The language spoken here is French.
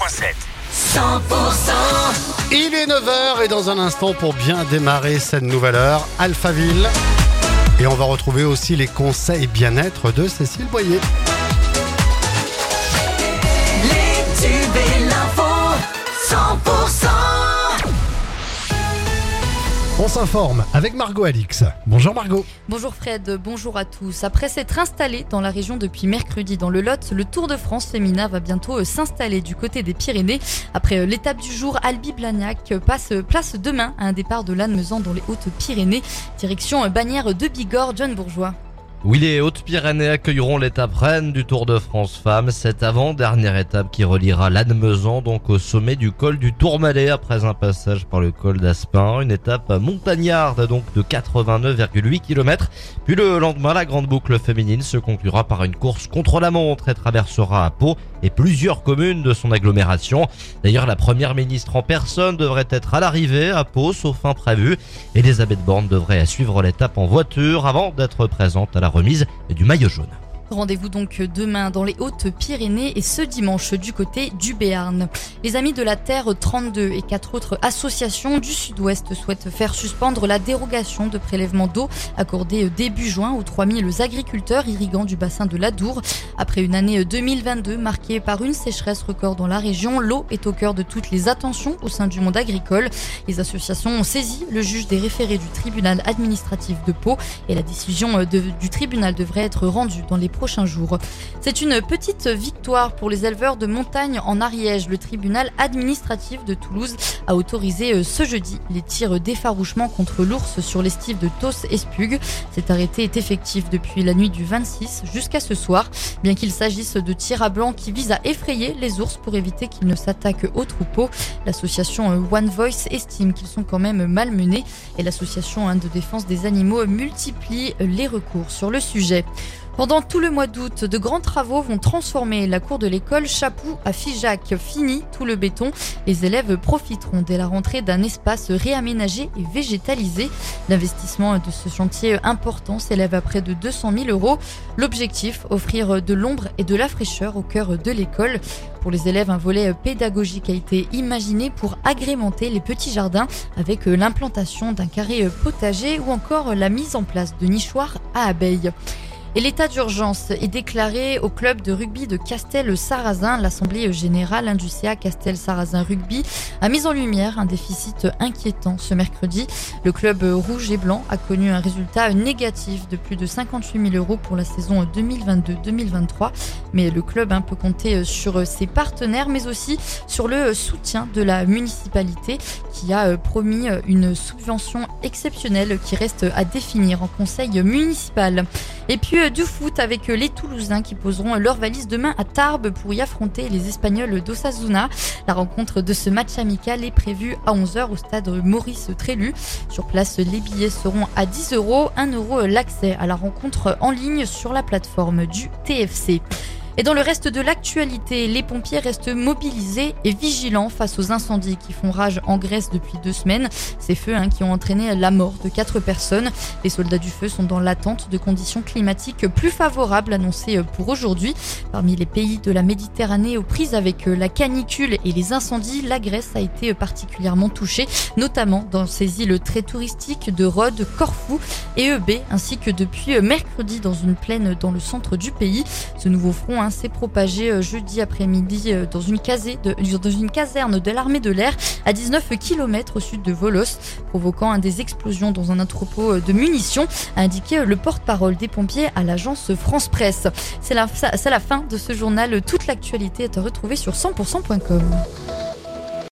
100% Il est 9h et dans un instant pour bien démarrer cette nouvelle heure, Alphaville. Et on va retrouver aussi les conseils bien-être de Cécile Boyer. Avec Margot Alix. Bonjour Margot. Bonjour Fred, bonjour à tous. Après s'être installé dans la région depuis mercredi dans le Lot, le Tour de France féminin va bientôt euh, s'installer du côté des Pyrénées. Après euh, l'étape du jour, Albi Blagnac passe euh, place demain à un départ de Lannemezan dans les Hautes-Pyrénées. Direction Bagnères de Bigorre, John Bourgeois. Oui, les Hautes-Pyrénées accueilleront l'étape reine du Tour de France Femmes, cette avant-dernière étape qui reliera Lannemezan donc au sommet du col du Tourmalet après un passage par le col d'Aspin, une étape montagnarde donc de 89,8 km. Puis le lendemain, la grande boucle féminine se conclura par une course contre la montre et traversera à Pau et plusieurs communes de son agglomération. D'ailleurs, la première ministre en personne devrait être à l'arrivée à Pau, sauf imprévu. Elisabeth Borne devrait suivre l'étape en voiture avant d'être présente à la remise du maillot jaune. Rendez-vous donc demain dans les Hautes-Pyrénées et ce dimanche du côté du Béarn. Les Amis de la Terre 32 et quatre autres associations du Sud-Ouest souhaitent faire suspendre la dérogation de prélèvement d'eau accordée début juin aux 3000 agriculteurs irrigants du bassin de l'Adour. Après une année 2022 marquée par une sécheresse record dans la région, l'eau est au cœur de toutes les attentions au sein du monde agricole. Les associations ont saisi le juge des référés du tribunal administratif de Pau et la décision du tribunal devrait être rendue dans les C'est une petite victoire pour les éleveurs de montagne en Ariège. Le tribunal administratif de Toulouse a autorisé euh, ce jeudi les tirs d'effarouchement contre l'ours sur l'estive de Tos et Spug. Cet arrêté est effectif depuis la nuit du 26 jusqu'à ce soir, bien qu'il s'agisse de tirs à blanc qui visent à effrayer les ours pour éviter qu'ils ne s'attaquent aux troupeaux. L'association euh, One Voice estime qu'ils sont quand même malmenés et l'association hein, de défense des animaux multiplie les recours sur le sujet. Pendant tout le mois d'août, de grands travaux vont transformer la cour de l'école Chapou à Figeac. Fini tout le béton. Les élèves profiteront dès la rentrée d'un espace réaménagé et végétalisé. L'investissement de ce chantier important s'élève à près de 200 000 euros. L'objectif, offrir de l'ombre et de la fraîcheur au cœur de l'école. Pour les élèves, un volet pédagogique a été imaginé pour agrémenter les petits jardins avec l'implantation d'un carré potager ou encore la mise en place de nichoirs à abeilles. Et l'état d'urgence est déclaré au club de rugby de Castel-Sarrazin. L'Assemblée générale du CA Castel-Sarrazin Rugby a mis en lumière un déficit inquiétant ce mercredi. Le club rouge et blanc a connu un résultat négatif de plus de 58 000 euros pour la saison 2022-2023. Mais le club hein, peut compter sur ses partenaires, mais aussi sur le soutien de la municipalité qui a euh, promis une subvention exceptionnelle qui reste à définir en conseil municipal. Et puis du foot avec euh, les Toulousains qui poseront leur valise demain à Tarbes pour y affronter les Espagnols d'Osasuna. La rencontre de ce match amical est prévue à 11h au stade Maurice Trélu. Sur place, les billets seront à 10 euros, 1 euro l'accès à la rencontre en ligne sur la plateforme du TFC. Et dans le reste de l'actualité, les pompiers restent mobilisés et vigilants face aux incendies qui font rage en Grèce depuis deux semaines. Ces feux hein, qui ont entraîné la mort de quatre personnes. Les soldats du feu sont dans l'attente de conditions climatiques plus favorables annoncées pour aujourd'hui. Parmi les pays de la Méditerranée aux prises avec la canicule et les incendies, la Grèce a été particulièrement touchée, notamment dans ces îles très touristiques de Rhodes, Corfou et Eubée, ainsi que depuis mercredi dans une plaine dans le centre du pays. Ce nouveau front hein, s'est propagé euh, jeudi après-midi euh, dans une, caserne de l'armée de l'air à 19 km au sud de Volos, provoquant des explosions dans un entrepôt euh, de munitions, a indiqué le porte-parole des pompiers à l'agence France Presse. C'est la, la fin de ce journal. Toute l'actualité est à retrouver sur 100%.com.